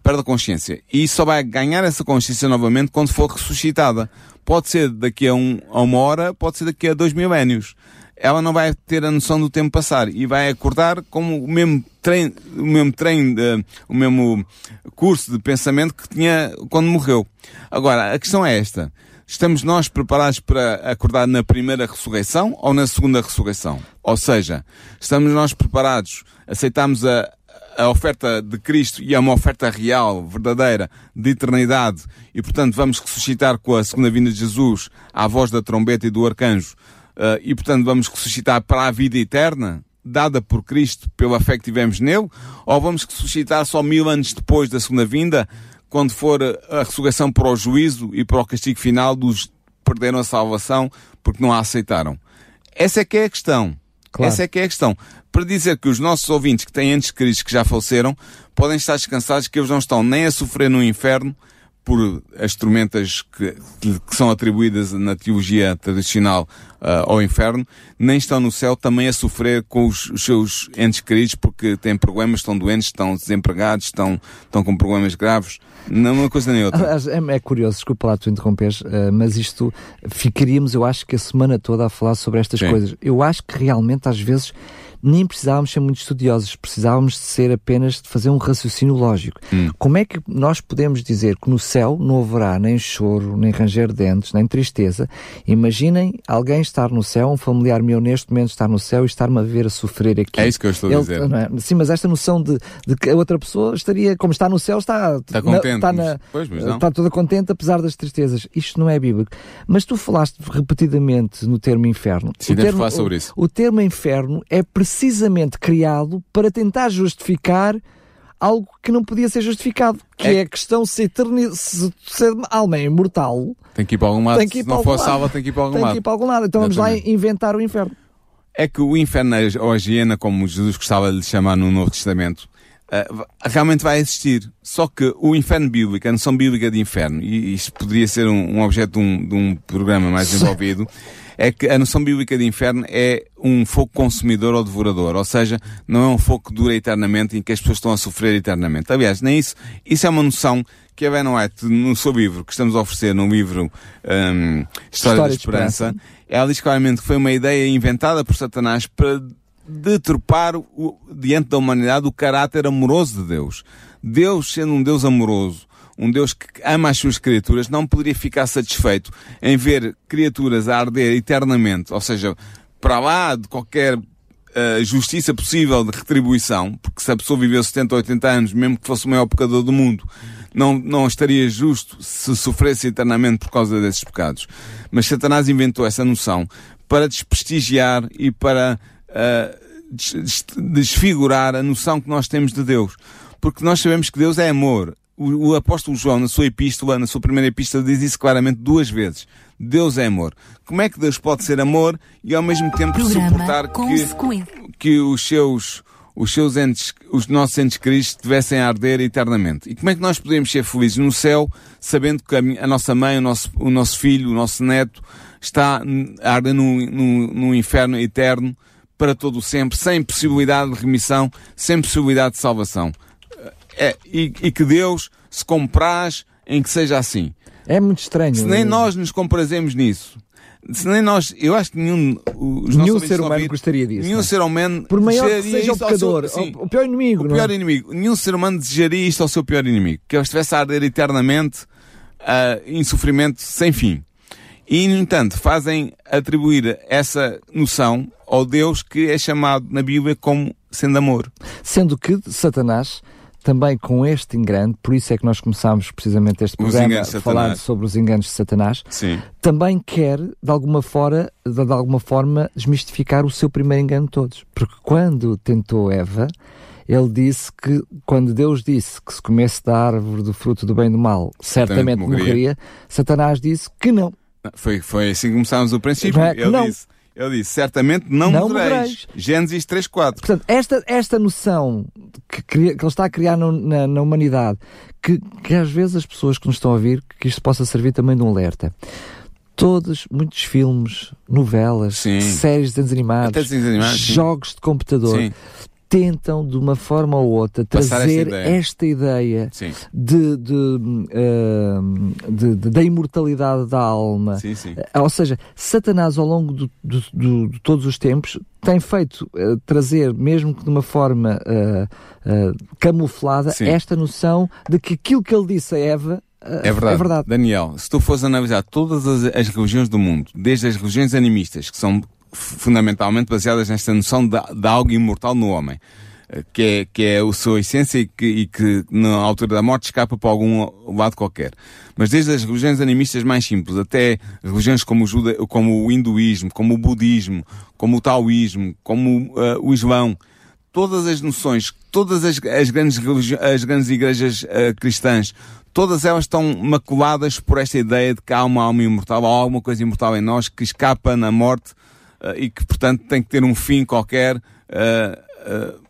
Perde a consciência. E só vai ganhar essa consciência novamente quando for ressuscitada. Pode ser daqui a, um, a uma hora, pode ser daqui a dois milénios ela não vai ter a noção do tempo passar e vai acordar como o mesmo treino, o mesmo treino, de, o mesmo curso de pensamento que tinha quando morreu. Agora, a questão é esta. Estamos nós preparados para acordar na primeira ressurreição ou na segunda ressurreição? Ou seja, estamos nós preparados, aceitamos a, a oferta de Cristo e é uma oferta real, verdadeira, de eternidade, e portanto vamos ressuscitar com a segunda vinda de Jesus, à voz da trombeta e do arcanjo, uh, e portanto vamos ressuscitar para a vida eterna, dada por Cristo pela fé que tivemos nele, ou vamos ressuscitar só mil anos depois da segunda vinda, quando for a ressurreição para o juízo e para o castigo final dos que perderam a salvação porque não a aceitaram? Essa é que é a questão. Claro. Essa é que é a questão. Para dizer que os nossos ouvintes que têm entes queridos que já faleceram podem estar descansados que eles não estão nem a sofrer no inferno, por as tormentas que, que, são atribuídas na teologia tradicional uh, ao inferno, nem estão no céu também a sofrer com os, os, seus entes queridos porque têm problemas, estão doentes, estão desempregados, estão, estão com problemas graves. Não uma coisa nem outra. É, é curioso, desculpa lá tu interrompes, uh, mas isto ficaríamos, eu acho que a semana toda a falar sobre estas Sim. coisas. Eu acho que realmente às vezes nem precisávamos ser muito estudiosos, precisávamos de ser apenas de fazer um raciocínio lógico. Hum. Como é que nós podemos dizer que no céu não haverá nem choro, nem ranger de dentes, nem tristeza? Imaginem alguém estar no céu, um familiar meu neste momento estar no céu e estar-me a ver a sofrer aqui. É isso que eu estou Ele, a dizer. É? Sim, mas esta noção de, de, que a outra pessoa estaria, como está no céu, está, está contente. Está, na, pois, está toda contente apesar das tristezas. Isto não é bíblico. Mas tu falaste repetidamente no termo inferno. Sim, o termo, falar sobre isso. O, o termo inferno é precisamente criado para tentar justificar algo que não podia ser justificado, que é, é a questão se, eterni... se, se a alma é imortal. Tem que ir para algum lado. Se não for salva, tem que ir para algum tem lado. Tem que ir para algum lado. Então vamos lá inventar o inferno. É que o inferno, ou a hiena, como Jesus gostava de lhe chamar no Novo Testamento, uh, realmente vai existir. Só que o inferno bíblico, a noção bíblica de inferno, e isto poderia ser um, um objeto de um, de um programa mais desenvolvido, é que a noção bíblica de inferno é um fogo consumidor ou devorador, ou seja, não é um fogo que dura eternamente em que as pessoas estão a sofrer eternamente. Aliás, nem isso, isso é uma noção que a Ben White, no seu livro, que estamos a oferecer no livro um, História, História da Esperança, Esperança, ela diz claramente que foi uma ideia inventada por Satanás para deturpar o, diante da humanidade o caráter amoroso de Deus. Deus, sendo um Deus amoroso, um Deus que ama as suas criaturas, não poderia ficar satisfeito em ver criaturas a arder eternamente, ou seja, para lá de qualquer uh, justiça possível de retribuição, porque se a pessoa viveu 70 ou 80 anos, mesmo que fosse o maior pecador do mundo, não, não estaria justo se sofresse eternamente por causa desses pecados. Mas Satanás inventou essa noção para desprestigiar e para uh, desfigurar a noção que nós temos de Deus. Porque nós sabemos que Deus é amor o, o, apóstolo João, na sua epístola, na sua primeira epístola, diz isso claramente duas vezes. Deus é amor. Como é que Deus pode ser amor e ao mesmo tempo Programa suportar que, que os seus, os seus entes, os nossos entes queridos devessem arder eternamente? E como é que nós podemos ser felizes no céu, sabendo que a, a nossa mãe, o nosso, o nosso filho, o nosso neto, está a arder num, num, num inferno eterno para todo o sempre, sem possibilidade de remissão, sem possibilidade de salvação? É, e, e que Deus se compraz em que seja assim. É muito estranho. Se nem nós nos comprazemos nisso, se nem nós, eu acho que nenhum, nenhum ser humano gostaria disso. Nenhum? É? ser humano por maior que seja o pecador, seu, sim, o pior inimigo, o pior é? inimigo. Nenhum ser humano desejaria isto ao seu pior inimigo, que ele estivesse a arder eternamente uh, em sofrimento sem fim. E, no entanto, fazem atribuir essa noção ao Deus que é chamado na Bíblia como sendo amor. Sendo que Satanás também com este engano, por isso é que nós começámos precisamente este programa falar sobre os enganos de Satanás, Sim. também quer, de alguma, fora, de, de alguma forma, desmistificar o seu primeiro engano de todos. Porque quando tentou Eva, ele disse que, quando Deus disse que se comesse da árvore do fruto do bem e do mal, certamente, certamente morreria. morreria, Satanás disse que não. Foi, foi assim que começámos o princípio. É, ele não. disse ele disse, certamente não, não morreis. Gênesis 3.4. Portanto, esta, esta noção que, que ele está a criar no, na, na, humanidade, que, que às vezes as pessoas que nos estão a ouvir, que isto possa servir também de um alerta. Todos, muitos filmes, novelas, Sim. séries de desenhos animados, animados jogos de computador, Sim tentam, de uma forma ou outra, trazer ideia. esta ideia de, de, uh, de, da imortalidade da alma. Sim, sim. Uh, ou seja, Satanás, ao longo do, do, do, de todos os tempos, tem feito uh, trazer, mesmo que de uma forma camuflada, sim. esta noção de que aquilo que ele disse a Eva é verdade. É verdade. Daniel, se tu fores analisar todas as, as religiões do mundo, desde as religiões animistas, que são fundamentalmente baseadas nesta noção de, de algo imortal no homem, eh, que é, que é a sua essência e que, e que na altura da morte escapa para algum lado qualquer. Mas desde as religiões animistas mais simples até religiões como o, juda, como o hinduísmo, como o budismo, como o taoísmo, como uh, o islão, todas as noções, todas as, as grandes, as grandes igrejas uh, cristãs, todas elas estão maculadas por esta ideia de que há uma alma imortal, há alguma coisa imortal em nós que escapa na morte e que, portanto, tem que ter um fim qualquer, uh,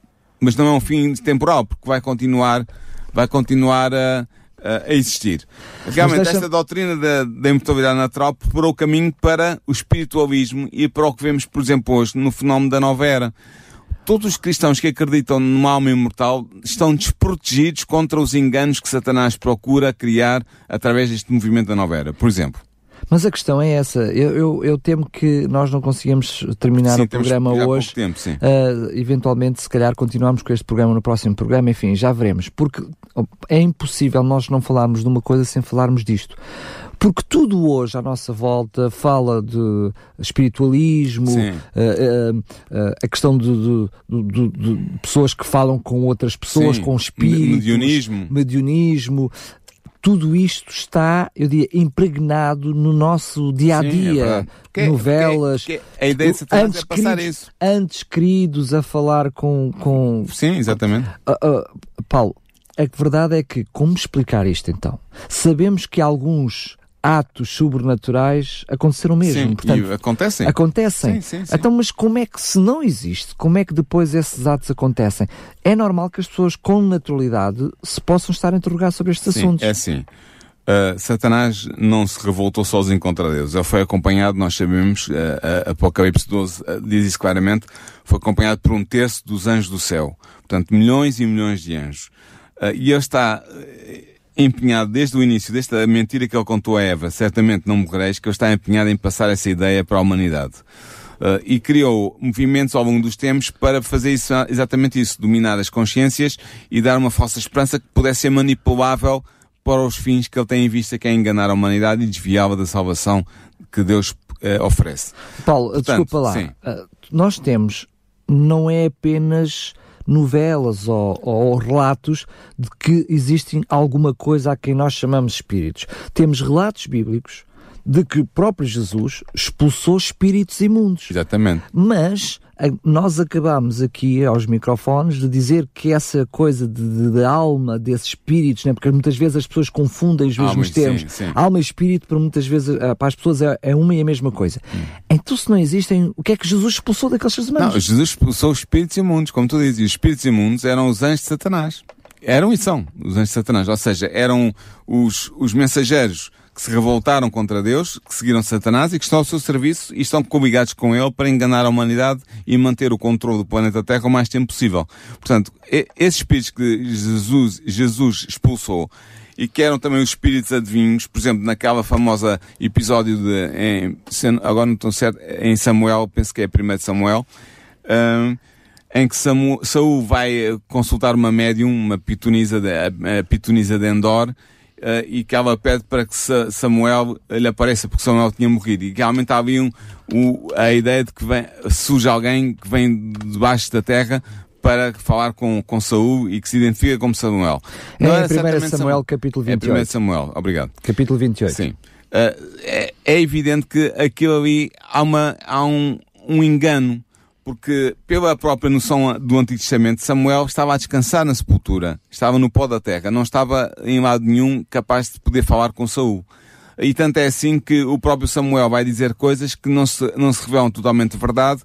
mas não é um fim temporal, porque vai continuar, vai continuar a, a existir. Realmente, deixa... esta doutrina da, da imortalidade natural preparou o caminho para o espiritualismo e para o que vemos, por exemplo, hoje no fenómeno da nova era todos os cristãos que acreditam numa alma imortal estão desprotegidos contra os enganos que Satanás procura criar através deste movimento da nova era. Por exemplo. Mas a questão é essa. Eu, eu, eu temo que nós não conseguimos terminar sim, o programa hoje. Tempo, sim. Uh, eventualmente, se calhar, continuamos com este programa no próximo programa. Enfim, já veremos. Porque é impossível nós não falarmos de uma coisa sem falarmos disto. Porque tudo hoje à nossa volta fala de espiritualismo, uh, uh, uh, a questão de, de, de, de, pessoas que falam com outras pessoas, Sim. com espíritos, mediunismo. mediunismo. Tudo isto está, eu diria, impregnado no nosso dia a dia. É novelas. Que, que, a ideia de antes é passar queridos, isso. Antes queridos a falar com. com Sim, exatamente. Paulo, a verdade é que, como explicar isto então? Sabemos que alguns atos sobrenaturais aconteceram mesmo. Sim, Portanto, acontecem. Acontecem. Sim, sim, sim. Então, mas como é que, se não existe, como é que depois esses atos acontecem? É normal que as pessoas com naturalidade se possam estar a interrogar sobre estes assuntos. É assim. Uh, Satanás não se revoltou sozinho contra Deus. Ele foi acompanhado, nós sabemos, uh, uh, Apocalipse 12 diz isso claramente, foi acompanhado por um terço dos anjos do céu. Portanto, milhões e milhões de anjos. e ele está empenhado desde o início, desta mentira que ele contou a Eva, certamente não morrereis, que ele está empenhado em passar essa ideia para a humanidade. Uh, e criou movimentos ao longo dos tempos para fazer isso, exatamente isso, dominar as consciências e dar uma falsa esperança que pudesse ser manipulável para os fins que ele tem em vista, que é enganar a humanidade e desviá-la da salvação que Deus uh, oferece. Paulo, Portanto, desculpa lá. Uh, nós temos, não é apenas novelas ou, ou, relatos de que existem alguma coisa a quem nós chamamos espíritos. Temos relatos bíblicos de que o próprio Jesus expulsou espíritos imundos. Exatamente. Mas nós acabamos aqui aos microfones de dizer que essa coisa de, de, alma desses espíritos, né? porque muitas vezes as pessoas confundem os mesmos alma, termos. Sim, sim. Alma e espírito, para muitas vezes, eh, para as pessoas é, é uma e a mesma coisa. Hum. Então, se não existem, o que é que Jesus expulsou daqueles seres humanos? Não, Jesus expulsou os espíritos imundos, como tu dizes. E os espíritos imundos eram os anjos de Satanás. Eram e são os anjos de Satanás. Ou seja, eram os, os mensageiros que se revoltaram contra Deus, que seguiram Satanás e que estão ao seu serviço e estão coligados com ele para enganar a humanidade e manter o controle do planeta Terra o mais tempo possível. Portanto, esses espíritos que Jesus, Jesus expulsou e que eram também os espíritos adivinhos, por exemplo, naquela famosa episódio de, em, agora não estou certo, em Samuel, penso que é primeiro Samuel, um, em que Samu, Saul vai consultar uma médium, uma pitonisa de, a pitonisa de Endor, uh, e que ela pede para que Samuel lhe apareça, porque Samuel tinha morrido. E realmente havia um, um, a ideia de que vem, surge alguém que vem debaixo da terra para falar com, com Saul e que se identifica como Samuel. É Não em 1 Samuel, Samuel, capítulo 28. É 1 Samuel, obrigado. Capítulo 28. Sim. Uh, é, é, evidente que aquilo ali há, uma, há um, um engano porque pela própria noção do Antigo Testamento, Samuel estava a descansar na sepultura, estava no pó da terra, não estava em lado nenhum capaz de poder falar com Saul. E tanto é assim que o próprio Samuel vai dizer coisas que não se, não se revelam totalmente verdade.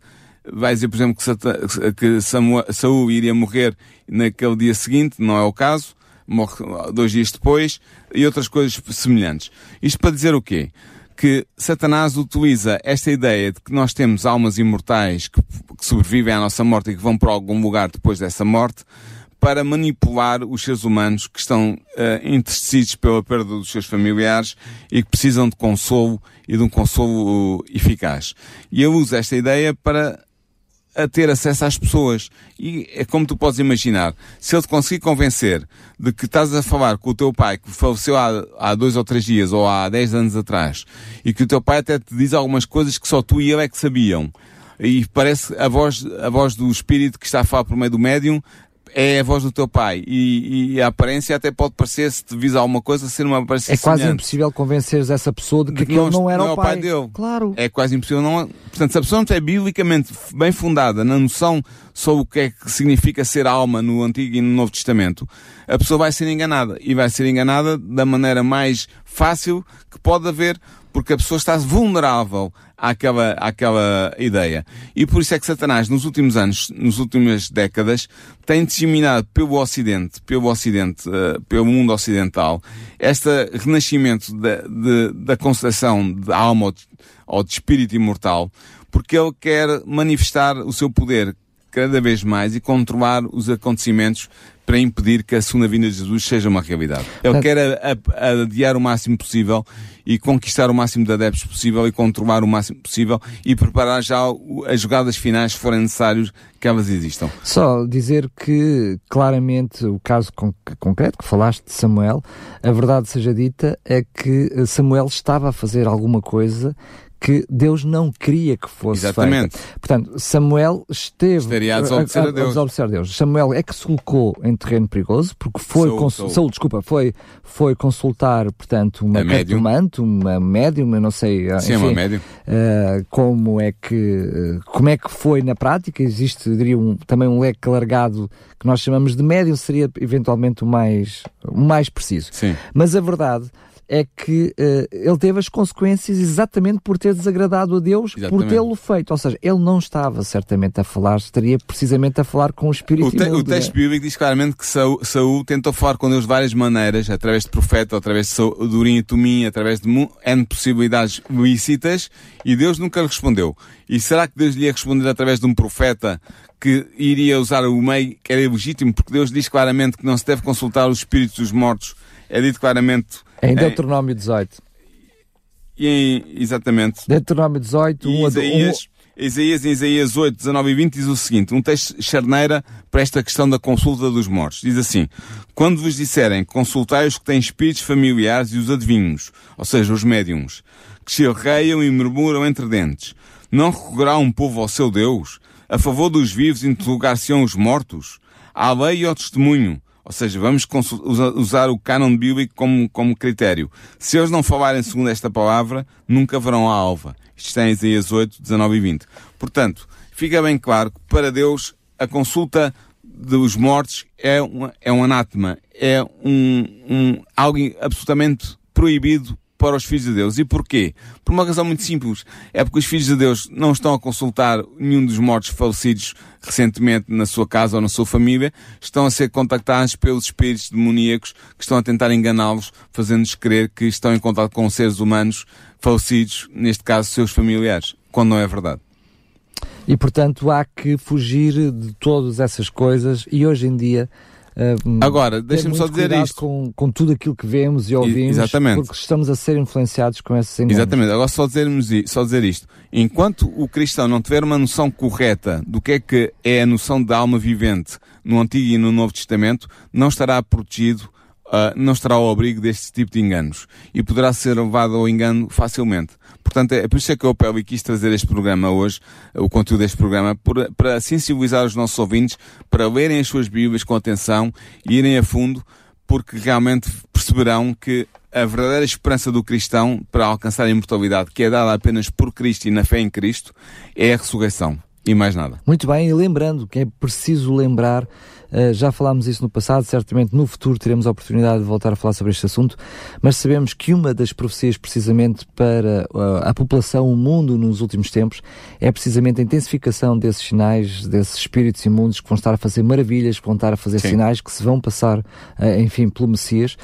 Vai dizer, por exemplo, que, que Samuel, Saul iria morrer naquele dia seguinte, não é o caso, morre dois dias depois, e outras coisas semelhantes. Isto para dizer o quê? Que Satanás utiliza esta ideia de que nós temos almas imortais que, que, sobrevivem à nossa morte e que vão para algum lugar depois dessa morte para manipular os seres humanos que estão uh, entristecidos pela perda dos seus familiares e que precisam de consolo e de um consolo uh, eficaz. E ele usa esta ideia para a ter acesso às pessoas. E é como tu podes imaginar, se ele te conseguir convencer de que estás a falar com o teu pai que faleceu há, há dois ou três dias ou há dez anos atrás e que o teu pai até te diz algumas coisas que só tu e ele é que sabiam e parece a voz, a voz do espírito que está a falar por meio do médium é a voz do teu pai e, e a aparência até pode parecer, se te visa alguma coisa, ser uma aparência É quase semelhante. impossível convenceres essa pessoa de que De que aquele não- não era não é o pai pai. dele. Claro. É quase impossível não. Portanto, se a pessoa não estiver biblicamente bem fundada na noção sobre o que é que significa ser alma no Antigo e no Novo Testamento, a pessoa vai ser enganada. E vai ser enganada da maneira mais fácil que pode haver, porque a pessoa está vulnerável àquela, àquela ideia. E por isso é que Satanás, nos últimos anos, nas últimas décadas, tem disseminado pelo Ocidente, pelo Ocidente, eh, pelo mundo ocidental, este renascimento da, de- da concepção de alma ou de, espírito imortal, porque ele quer manifestar o seu poder cada vez mais e controlar os acontecimentos para impedir que a segunda vinda de Jesus seja uma realidade. Ele quer a- a- adiar o máximo possível e conquistar o máximo de adeptos possível e controlar o máximo possível e preparar já as jogadas finais, se forem necessários, que elas existam. Só dizer que, claramente, o caso con- concreto que falaste de Samuel, a verdade seja dita, é que eh, Samuel estava a fazer alguma coisa que Deus não queria que fosse Exatamente. feita. Portanto, Samuel esteve Estaria a desobedecer a Deus. desobedecer a Deus. Samuel é que se colocou em terreno perigoso, porque foi, Saul, Saul. Saul, desculpa, foi, foi consultar, portanto, uma A médium. cartomante, uma médium, eu não sei, Sim, é uma enfim, média. Uh, como é que uh, como é que foi na prática existe diria um, também um leque alargado que nós chamamos de médium seria eventualmente o mais o mais preciso Sim. mas a verdade é que uh, ele teve as consequências exatamente por ter desagradado a Deus por Exatamente. tê-lo feito ou seja ele não estava certamente a falar estaria precisamente a falar com o espírito O, te- o imundo, texto bíblico diz claramente que Saul, Saul tentou falar com Deus de várias maneiras, através de profeta, através de Saul- de Urim e Tumim, através de N possibilidades lícitas, e Deus nunca lhe respondeu. E será que Deus lhe ia responder através de um profeta que iria usar o meio que era ilegítimo? Porque Deus diz claramente que não se deve consultar os espíritos dos mortos. É dito claramente. Em em- Deuteronômio 18 e em, exatamente. Deuteronômio 18 E um, a do- um, Isaías, Isaías, em Isaías 8, 19 e 20 diz o seguinte, um texto charneira para esta questão da consulta dos mortos. Diz assim, quando vos disserem, consultai os que têm espíritos familiares e os adivinhos, ou seja, os médiums, que se arreiam e murmuram entre dentes, não recorrerá um povo ao seu Deus? A favor dos vivos interrogar-se-ão os mortos? À lei e ao testemunho. Ou seja, vamos usar o cânon bíblico como, como critério. Se eles não falarem segundo esta palavra, nunca verão a alva. Isto está em Isaías 8, 19 e 20. Portanto, fica bem claro que para Deus a consulta dos mortos é, uma, é um anátema, é um, um, algo absolutamente proibido para os filhos de Deus. E porquê? Por uma razão muito simples. É porque os filhos de Deus não estão a consultar nenhum dos mortos falecidos recentemente na sua casa ou na sua família, estão a ser contactados pelos espíritos demoníacos que estão a tentar enganá-los, fazendo-nos crer que estão em contato com seres humanos falecidos, neste caso seus familiares, quando não é verdade. E portanto há que fugir de todas essas coisas e hoje em dia uh, Agora, deixa-me só dizer isto. Com, com tudo aquilo que vemos e ouvimos, exatamente. porque estamos a ser influenciados com esses enganos. Exatamente, agora só, dizermos, só dizer isto. Enquanto o cristão não tiver uma noção correta do que é que é a noção da alma vivente no Antigo e no Novo Testamento, não estará protegido, ah, não estará ao abrigo deste tipo de enganos. E poderá ser levado ao engano facilmente. Portanto, é por isso é que eu apelo e quis trazer este programa hoje, o conteúdo deste programa, por- para sensibilizar os nossos ouvintes, para lerem as suas Bíblias com atenção e irem a fundo porque realmente perceberão que a verdadeira esperança do cristão para alcançar a imortalidade, que é dada apenas por Cristo e na fé em Cristo, é a ressurreição. E mais nada. Muito bem, e lembrando que é preciso lembrar, uh, já falámos isso no passado, certamente no futuro teremos a oportunidade de voltar a falar sobre este assunto, mas sabemos que uma das profecias precisamente para uh, a população, o mundo nos últimos tempos, é precisamente a intensificação desses sinais, desses espíritos imundos que vão estar a fazer maravilhas, que vão estar a fazer Sim. sinais, que se vão passar, uh, enfim, pelo Messias.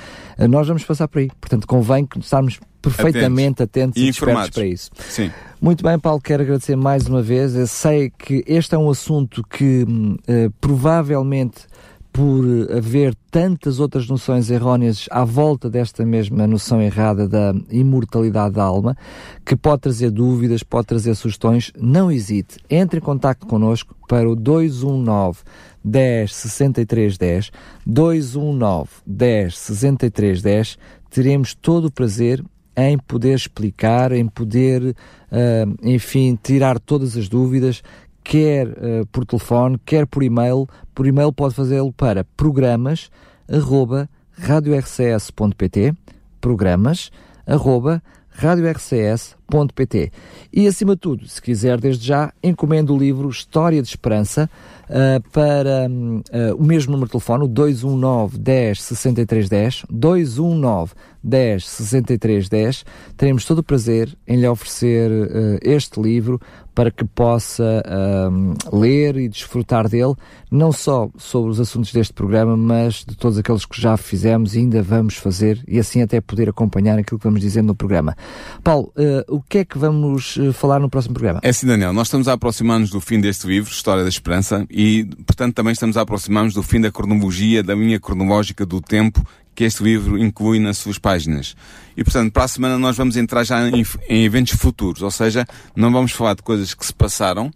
Nós vamos passar por aí. Portanto, convém que estarmos perfeitamente atentos, E e informados. para isso. Sim. Muito bem, Paulo, quero agradecer mais uma vez. Eu sei que este é um assunto que eh, provavelmente por haver tantas outras noções erróneas à volta desta mesma noção errada da imortalidade da alma, que pode trazer dúvidas, pode trazer sugestões, não hesite. Entre em contato connosco para o 219 10 63 10, 219 10 63 10. Teremos todo o prazer em poder explicar, em poder, uh, enfim, tirar todas as dúvidas, quer uh, por telefone, quer por e-mail. Por e-mail pode fazê-lo para programas arroba radiorcs.pt programas arroba radiorcs.pt e acima de tudo, se quiser desde já, encomenda o livro História de Esperança uh, para uh, o mesmo número de telefone, o 219 10 63 10 219 10 63 10 teremos todo o prazer em lhe oferecer uh, este livro para que possa um, ler e desfrutar dele, não só sobre os assuntos deste programa, mas de todos aqueles que já fizemos e ainda vamos fazer, e assim até poder acompanhar aquilo que vamos dizendo no programa. Paulo, uh, o que é que vamos uh, falar no próximo programa? É sim, Daniel, nós estamos a aproximar-nos do fim deste livro, História da Esperança, e, portanto, também estamos a aproximar-nos do fim da cronologia, da linha cronológica do tempo que este livro inclui nas suas páginas. E, portanto, para a semana nós vamos entrar já em, em eventos futuros, ou seja, não vamos falar de coisas que se passaram,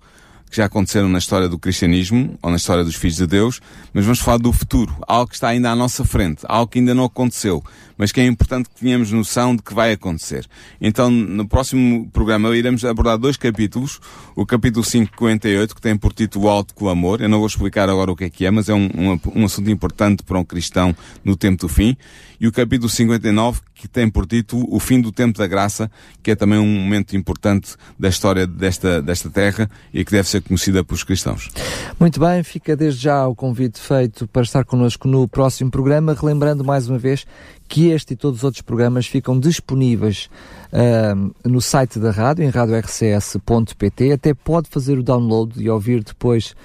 que já aconteceram na história do cristianismo ou na história dos filhos de Deus, mas vamos falar do futuro, algo que está ainda à nossa frente, algo que ainda não aconteceu, mas que é importante que tenhamos noção de que vai acontecer. Então, no próximo programa iremos abordar dois capítulos, o capítulo 58, que tem por título Alto Clamor, eu não vou explicar agora o que é que é, mas é um, um, um assunto importante para um cristão no tempo do fim, e o capítulo 59, que tem por título O Fim do Tempo da Graça, que é também um momento importante da história desta, desta terra e que deve ser conhecida pelos cristãos. Muito bem, fica desde já o convite feito para estar connosco no próximo programa, relembrando mais uma vez que este e todos os outros programas ficam disponíveis uh, no site da rádio, em radiorcs.pt, até pode fazer o download e ouvir depois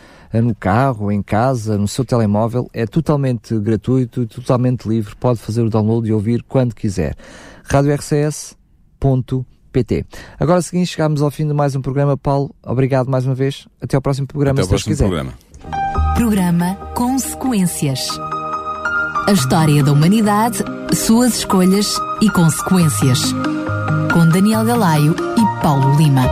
no carro, em casa, no seu telemóvel, é totalmente gratuito, totalmente livre, pode fazer o download e ouvir quando quiser. radiorcs.pt Agora, a seguinte, chegamos ao fim de mais um programa. Paulo, obrigado mais uma vez. Até ao próximo programa, Até se Deus quiser. Programa. Programa Consequências. A história da humanidade, suas escolhas e consequências. Com Daniel Galaio e Paulo Lima.